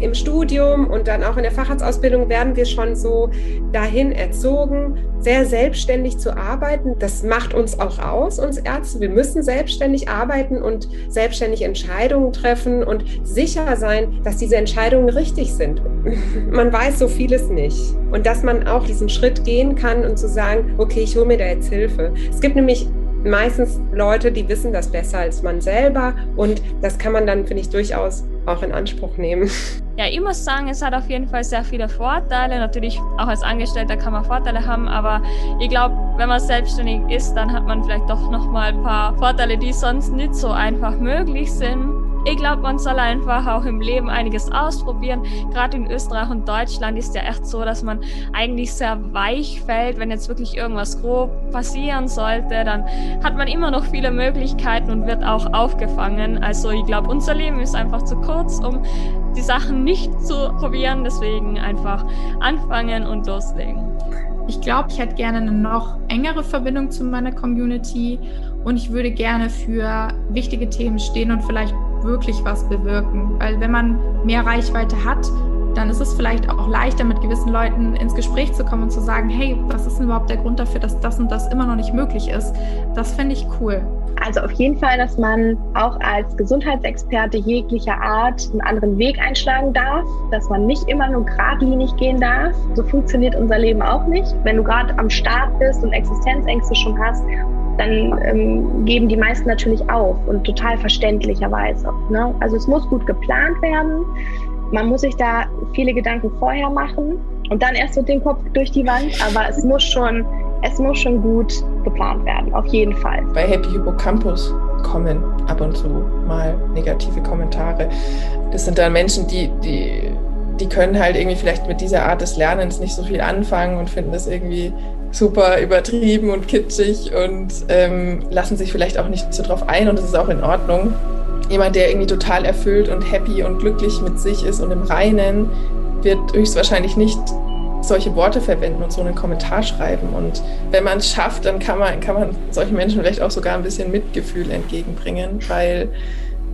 im Studium und dann auch in der Facharztausbildung werden wir schon so dahin erzogen, sehr selbstständig zu arbeiten. Das macht uns auch aus, uns Ärzte. Wir müssen selbstständig arbeiten und selbstständig Entscheidungen treffen und sicher sein, dass diese Entscheidungen richtig sind. Man weiß so vieles nicht. Und dass man auch diesen Schritt gehen kann und zu sagen, okay, ich hole mir da jetzt Hilfe. Es gibt nämlich meistens Leute, die wissen das besser als man selber und das kann man dann, finde ich, durchaus auch in Anspruch nehmen. Ja, ich muss sagen, es hat auf jeden Fall sehr viele Vorteile. Natürlich auch als Angestellter kann man Vorteile haben, aber ich glaube, wenn man selbstständig ist, dann hat man vielleicht doch noch mal ein paar Vorteile, die sonst nicht so einfach möglich sind. Ich glaube, man soll einfach auch im Leben einiges ausprobieren. Gerade in Österreich und Deutschland ist ja echt so, dass man eigentlich sehr weich fällt. Wenn jetzt wirklich irgendwas grob passieren sollte, dann hat man immer noch viele Möglichkeiten und wird auch aufgefangen. Also ich glaube, unser Leben ist einfach zu kurz, um die Sachen nicht zu probieren. Deswegen einfach anfangen und loslegen. Ich glaube, ich hätte gerne eine noch engere Verbindung zu meiner Community und ich würde gerne für wichtige Themen stehen und vielleicht wirklich was bewirken. Weil wenn man mehr Reichweite hat, dann ist es vielleicht auch leichter, mit gewissen Leuten ins Gespräch zu kommen und zu sagen, hey, was ist denn überhaupt der Grund dafür, dass das und das immer noch nicht möglich ist? Das finde ich cool. Also auf jeden Fall, dass man auch als Gesundheitsexperte jeglicher Art einen anderen Weg einschlagen darf, dass man nicht immer nur geradlinig gehen darf. So funktioniert unser Leben auch nicht. Wenn du gerade am Start bist und Existenzängste schon hast, dann ähm, geben die meisten natürlich auf und total verständlicherweise. Ne? Also es muss gut geplant werden. Man muss sich da viele Gedanken vorher machen und dann erst mit dem Kopf durch die Wand. Aber es muss schon, es muss schon gut geplant werden, auf jeden Fall. Bei Happy Hippocampus kommen ab und zu mal negative Kommentare. Das sind dann Menschen, die, die, die können halt irgendwie vielleicht mit dieser Art des Lernens nicht so viel anfangen und finden das irgendwie super übertrieben und kitschig und ähm, lassen sich vielleicht auch nicht so drauf ein und das ist auch in Ordnung. Jemand, der irgendwie total erfüllt und happy und glücklich mit sich ist und im Reinen, wird höchstwahrscheinlich nicht solche Worte verwenden und so einen Kommentar schreiben. Und wenn man es schafft, dann kann man, kann man solchen Menschen vielleicht auch sogar ein bisschen Mitgefühl entgegenbringen, weil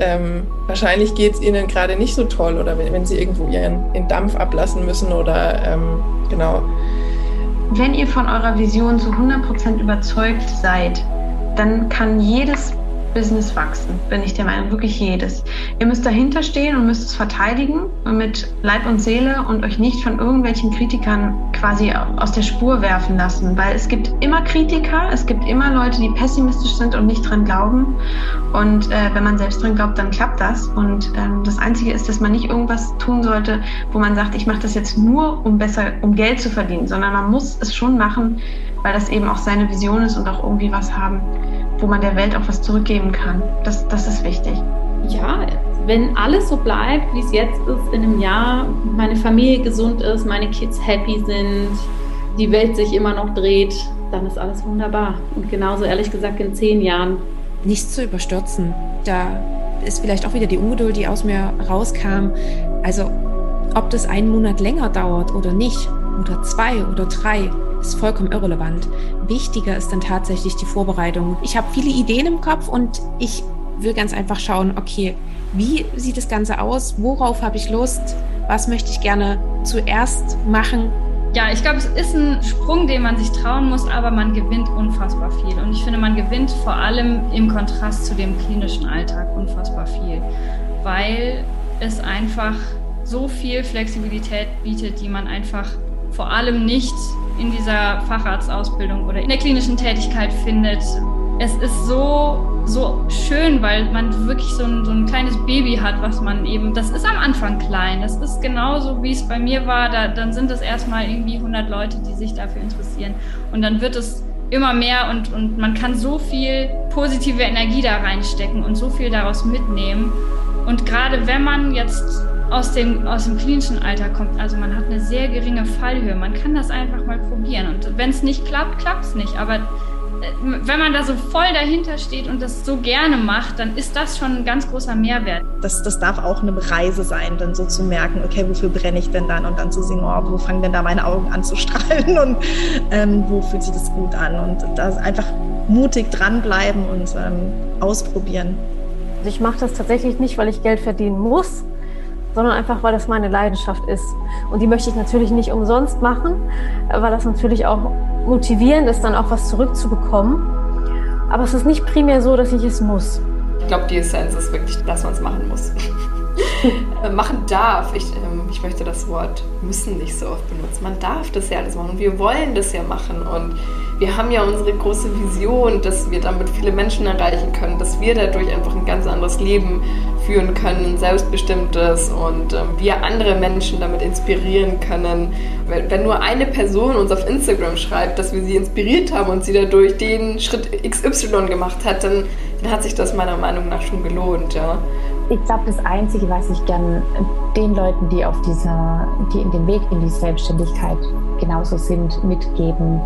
ähm, wahrscheinlich geht es ihnen gerade nicht so toll oder wenn, wenn sie irgendwo ihren, Dampf ablassen müssen oder ähm, genau wenn ihr von eurer Vision zu 100% überzeugt seid, dann kann jedes Business wachsen, bin ich der Meinung, wirklich jedes. Ihr müsst dahinter stehen und müsst es verteidigen mit Leib und Seele und euch nicht von irgendwelchen Kritikern quasi aus der Spur werfen lassen, weil es gibt immer Kritiker, es gibt immer Leute, die pessimistisch sind und nicht dran glauben. Und äh, wenn man selbst dran glaubt, dann klappt das. Und ähm, das Einzige ist, dass man nicht irgendwas tun sollte, wo man sagt, ich mache das jetzt nur, um besser, um Geld zu verdienen, sondern man muss es schon machen, weil das eben auch seine Vision ist und auch irgendwie was haben, wo man der Welt auch was zurückgeben kann. Das, das ist wichtig. Ja, wenn alles so bleibt, wie es jetzt ist, in einem Jahr, meine Familie gesund ist, meine Kids happy sind, die Welt sich immer noch dreht, dann ist alles wunderbar. Und genauso ehrlich gesagt in zehn Jahren. Nichts zu überstürzen. Da ist vielleicht auch wieder die Ungeduld, die aus mir rauskam. Also, ob das einen Monat länger dauert oder nicht, oder zwei oder drei, ist vollkommen irrelevant. Wichtiger ist dann tatsächlich die Vorbereitung. Ich habe viele Ideen im Kopf und ich will ganz einfach schauen, okay, wie sieht das Ganze aus? Worauf habe ich Lust? Was möchte ich gerne zuerst machen? Ja, ich glaube, es ist ein Sprung, den man sich trauen muss, aber man gewinnt unfassbar viel. Und ich finde, man gewinnt vor allem im Kontrast zu dem klinischen Alltag unfassbar viel, weil es einfach so viel Flexibilität bietet, die man einfach vor allem nicht in dieser Facharztausbildung oder in der klinischen Tätigkeit findet. Es ist so, so schön, weil man wirklich so ein, so ein kleines Baby hat, was man eben, das ist am Anfang klein. Das ist genauso, wie es bei mir war. Da, dann sind es erstmal irgendwie 100 Leute, die sich dafür interessieren. Und dann wird es immer mehr und, und man kann so viel positive Energie da reinstecken und so viel daraus mitnehmen. Und gerade wenn man jetzt aus dem, aus dem klinischen Alter kommt. Also man hat eine sehr geringe Fallhöhe. Man kann das einfach mal probieren. Und wenn es nicht klappt, klappt es nicht. Aber äh, wenn man da so voll dahinter steht und das so gerne macht, dann ist das schon ein ganz großer Mehrwert. Das, das darf auch eine Reise sein, dann so zu merken, okay, wofür brenne ich denn dann? Und dann zu sehen, oh, wo fangen denn da meine Augen an zu strahlen und ähm, wo fühlt sich das gut an? Und da einfach mutig dranbleiben und ähm, ausprobieren. Also ich mache das tatsächlich nicht, weil ich Geld verdienen muss, sondern einfach, weil das meine Leidenschaft ist. Und die möchte ich natürlich nicht umsonst machen, weil das natürlich auch motivierend ist, dann auch was zurückzubekommen. Aber es ist nicht primär so, dass ich es muss. Ich glaube, die Essenz ist wirklich, dass man es machen muss. Machen darf. Ich, ähm, ich möchte das Wort müssen nicht so oft benutzen. Man darf das ja alles machen. Wir wollen das ja machen. Und wir haben ja unsere große Vision, dass wir damit viele Menschen erreichen können, dass wir dadurch einfach ein ganz anderes Leben führen können, selbstbestimmtes und ähm, wir andere Menschen damit inspirieren können. Wenn, wenn, nur eine Person uns auf Instagram schreibt, dass wir sie inspiriert haben und sie dadurch den Schritt XY gemacht hat, dann, dann hat sich das meiner Meinung nach schon gelohnt, ja. Ich glaube, das Einzige, was ich gern den Leuten, die auf dieser, die in dem Weg in die Selbstständigkeit genauso sind, mitgeben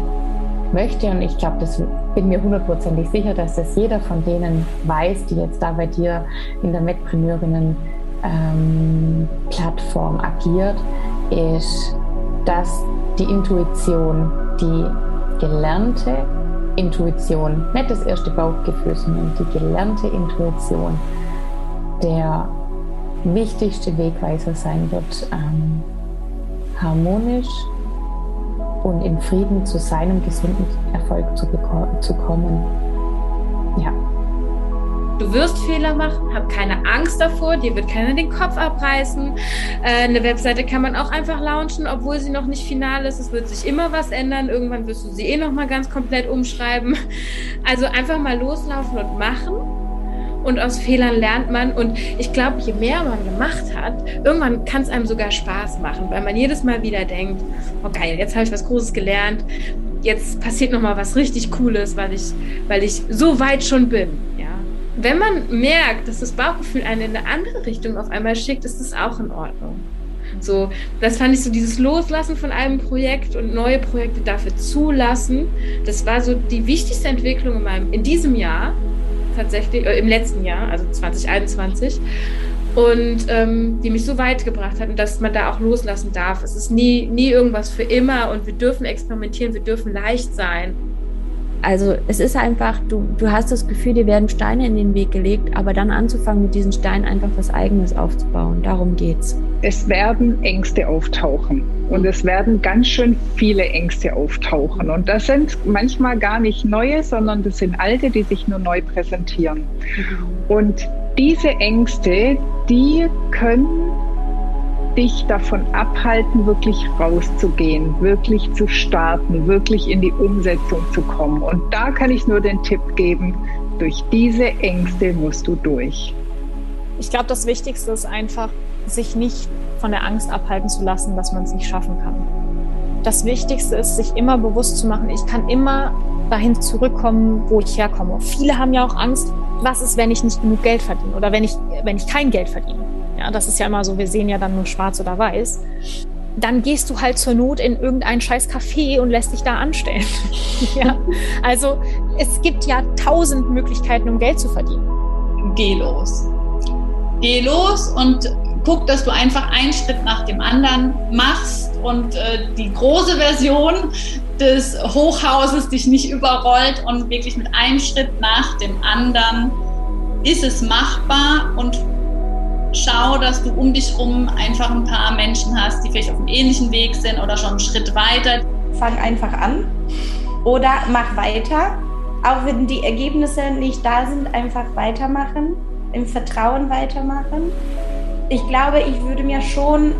möchte. Und ich glaube, das bin mir hundertprozentig sicher, dass das jeder von denen weiß, die jetzt da bei dir in der Medpreneurinnen-Plattform ähm, agiert, ist, dass die Intuition, die gelernte Intuition, nicht das erste Bauchgefühl, sondern die gelernte Intuition, der wichtigste Wegweiser sein wird, ähm, harmonisch und in Frieden zu seinem gesunden Erfolg zu, zu kommen. Ja. Du wirst Fehler machen, hab keine Angst davor, dir wird keiner den Kopf abreißen. Äh, eine Webseite kann man auch einfach launchen, obwohl sie noch nicht final ist. Es wird sich immer was ändern. Irgendwann wirst du sie eh noch mal ganz komplett umschreiben. Also einfach mal loslaufen und machen und aus Fehlern lernt man. Und ich glaube, je mehr man gemacht hat, irgendwann kann es einem sogar Spaß machen, weil man jedes Mal wieder denkt, oh geil, jetzt habe ich was Großes gelernt, jetzt passiert noch mal was richtig Cooles, weil ich, weil ich so weit schon bin. Ja. Wenn man merkt, dass das Bauchgefühl einen in eine andere Richtung auf einmal schickt, ist das auch in Ordnung. So, das fand ich so dieses Loslassen von einem Projekt und neue Projekte dafür zulassen. Das war so die wichtigste Entwicklung in meinem, in diesem Jahr, tatsächlich, äh, im letzten Jahr, also 2021. Und ähm, die mich so weit gebracht hat dass man da auch loslassen darf. Es ist nie, nie irgendwas für immer und wir dürfen experimentieren, wir dürfen leicht sein. Also es ist einfach, du, du hast das Gefühl, dir werden Steine in den Weg gelegt, aber dann anzufangen, mit diesen Steinen einfach was Eigenes aufzubauen. Darum geht's. Es werden Ängste auftauchen und es werden ganz schön viele Ängste auftauchen. Und das sind manchmal gar nicht neue, sondern das sind alte, die sich nur neu präsentieren. Und diese Ängste, die können dich davon abhalten, wirklich rauszugehen, wirklich zu starten, wirklich in die Umsetzung zu kommen. Und da kann ich nur den Tipp geben, durch diese Ängste musst du durch. Ich glaube, das Wichtigste ist einfach, sich nicht von der Angst abhalten zu lassen, dass man es nicht schaffen kann. Das Wichtigste ist, sich immer bewusst zu machen, ich kann immer dahin zurückkommen, wo ich herkomme. Viele haben ja auch Angst, was ist, wenn ich nicht genug Geld verdiene oder wenn ich, wenn ich kein Geld verdiene. Ja, das ist ja immer so, wir sehen ja dann nur schwarz oder weiß. Dann gehst du halt zur Not in irgendein scheiß Café und lässt dich da anstellen. ja, also es gibt ja tausend Möglichkeiten, um Geld zu verdienen. Geh los. Geh los und guck, dass du einfach einen Schritt nach dem anderen machst und äh, die große Version des Hochhauses dich nicht überrollt und wirklich mit einem Schritt nach dem anderen ist es machbar und schau, dass du um dich herum einfach ein paar Menschen hast, die vielleicht auf einem ähnlichen Weg sind oder schon einen Schritt weiter. Fang einfach an oder mach weiter. Auch wenn die Ergebnisse nicht da sind, einfach weitermachen, im Vertrauen weitermachen. Ich glaube, ich würde mir schon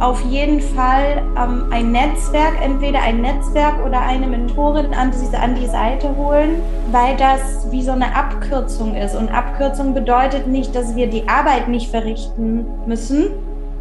auf jeden Fall ähm, ein Netzwerk, entweder ein Netzwerk oder eine Mentorin an die, an die Seite holen, weil das wie so eine Abkürzung ist. Und Abkürzung bedeutet nicht, dass wir die Arbeit nicht verrichten müssen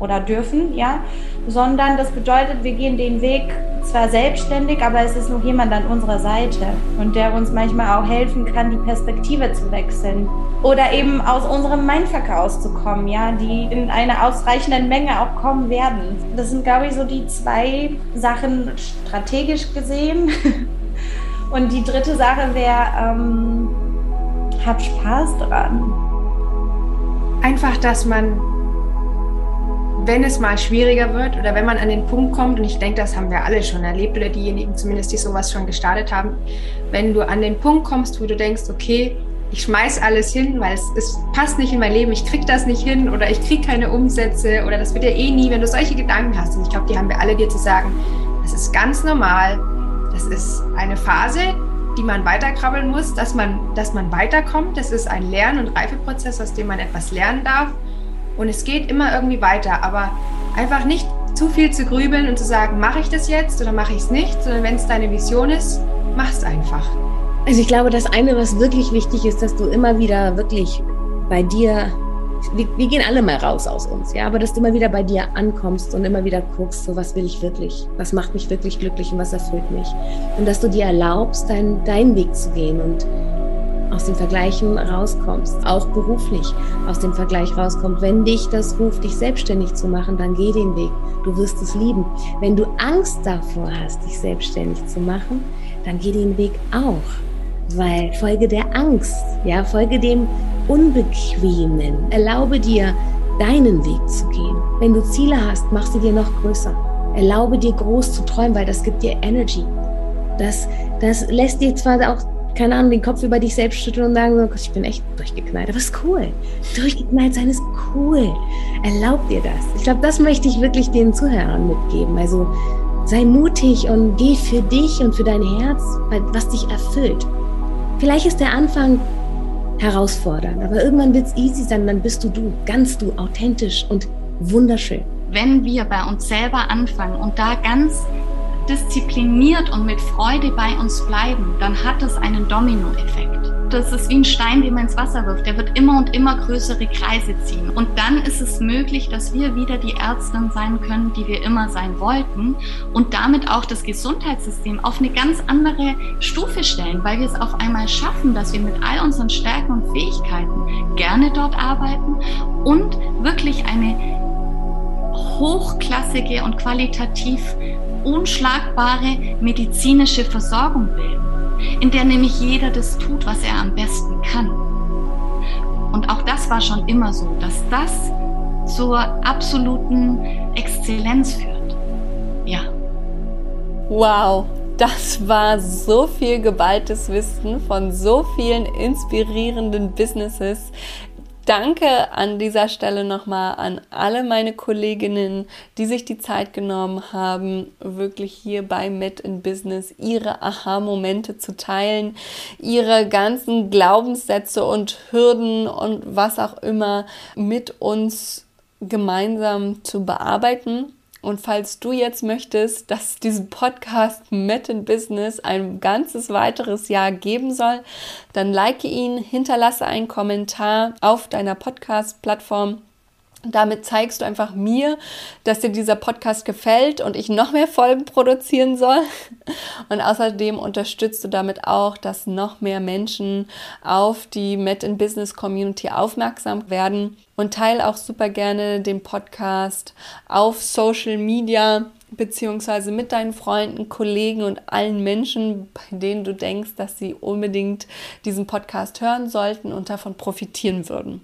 oder dürfen, ja, sondern das bedeutet, wir gehen den Weg zwar selbstständig, aber es ist noch jemand an unserer Seite und der uns manchmal auch helfen kann, die Perspektive zu wechseln oder eben aus unserem Mindfuck auszukommen, ja, die in einer ausreichenden Menge auch kommen werden. Das sind, glaube ich, so die zwei Sachen strategisch gesehen. Und die dritte Sache wäre, ähm, hab Spaß dran. Einfach, dass man wenn es mal schwieriger wird oder wenn man an den Punkt kommt, und ich denke, das haben wir alle schon erlebt oder diejenigen zumindest, die sowas schon gestartet haben, wenn du an den Punkt kommst, wo du denkst, okay, ich schmeiß alles hin, weil es, es passt nicht in mein Leben, ich krieg das nicht hin oder ich krieg keine Umsätze oder das wird ja eh nie, wenn du solche Gedanken hast. Und ich glaube, die haben wir alle dir zu sagen, das ist ganz normal, das ist eine Phase, die man weiterkrabbeln muss, dass man, dass man weiterkommt. Das ist ein Lern- und Reifeprozess, aus dem man etwas lernen darf. Und es geht immer irgendwie weiter, aber einfach nicht zu viel zu grübeln und zu sagen, mache ich das jetzt oder mache ich es nicht, sondern wenn es deine Vision ist, mach es einfach. Also ich glaube, das eine, was wirklich wichtig ist, dass du immer wieder wirklich bei dir, wir, wir, gehen alle mal raus aus uns, ja, aber dass du immer wieder bei dir ankommst und immer wieder guckst, so was will ich wirklich, was macht mich wirklich glücklich und was erfüllt mich. Und dass du dir erlaubst, dein, deinen Weg zu gehen und aus den Vergleichen rauskommst, auch beruflich aus dem Vergleich rauskommt. Wenn dich das ruft, dich selbstständig zu machen, dann geh den Weg. Du wirst es lieben. Wenn du Angst davor hast, dich selbstständig zu machen, dann geh den Weg auch. Weil folge der Angst, ja, folge dem Unbequemen. Erlaube dir, deinen Weg zu gehen. Wenn du Ziele hast, mach sie dir noch größer. Erlaube dir groß zu träumen, weil das gibt dir Energy. Das, das lässt dir zwar auch keine Ahnung, den Kopf über dich selbst schütteln und sagen, so, ich bin echt durchgeknallt. Aber es ist cool. Durchgeknallt sein ist cool. Erlaub dir das. Ich glaube, das möchte ich wirklich den Zuhörern mitgeben. Also sei mutig und geh für dich und für dein Herz, was dich erfüllt. Vielleicht ist der Anfang herausfordernd, aber irgendwann wird es easy sein, dann bist du du, ganz du, authentisch und wunderschön. Wenn wir bei uns selber anfangen und da ganz diszipliniert und mit Freude bei uns bleiben, dann hat es einen Dominoeffekt. Das ist wie ein Stein, den man ins Wasser wirft. Der wird immer und immer größere Kreise ziehen. Und dann ist es möglich, dass wir wieder die Ärztin sein können, die wir immer sein wollten und damit auch das Gesundheitssystem auf eine ganz andere Stufe stellen, weil wir es auf einmal schaffen, dass wir mit all unseren Stärken und Fähigkeiten gerne dort arbeiten und wirklich eine hochklassige und qualitativ unschlagbare medizinische Versorgung bilden, in der nämlich jeder das tut, was er am besten kann. Und auch das war schon immer so, dass das zur absoluten Exzellenz führt. Ja. Wow, Das war so viel geballtes Wissen von so vielen inspirierenden Businesses. Danke an dieser Stelle nochmal an alle meine Kolleginnen, die sich die Zeit genommen haben, wirklich hier bei Met in Business ihre Aha-Momente zu teilen, ihre ganzen Glaubenssätze und Hürden und was auch immer mit uns gemeinsam zu bearbeiten. Und falls du jetzt möchtest, dass diesen Podcast Met in Business ein ganzes weiteres Jahr geben soll, dann like ihn, hinterlasse einen Kommentar auf deiner Podcast-Plattform damit zeigst du einfach mir, dass dir dieser Podcast gefällt und ich noch mehr Folgen produzieren soll. Und außerdem unterstützt du damit auch, dass noch mehr Menschen auf die Met in Business Community aufmerksam werden. Und teile auch super gerne den Podcast auf Social Media beziehungsweise mit deinen Freunden, Kollegen und allen Menschen, bei denen du denkst, dass sie unbedingt diesen Podcast hören sollten und davon profitieren würden.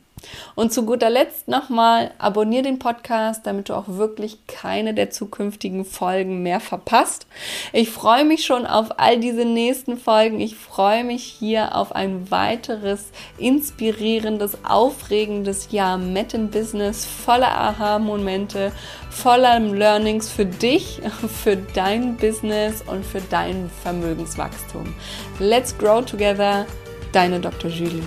Und zu guter Letzt nochmal, abonniere den Podcast, damit du auch wirklich keine der zukünftigen Folgen mehr verpasst. Ich freue mich schon auf all diese nächsten Folgen. Ich freue mich hier auf ein weiteres inspirierendes, aufregendes Jahr Met in Business, voller Aha-Momente, voller Learnings für dich, für dein Business und für dein Vermögenswachstum. Let's grow together. Deine Dr. Julie.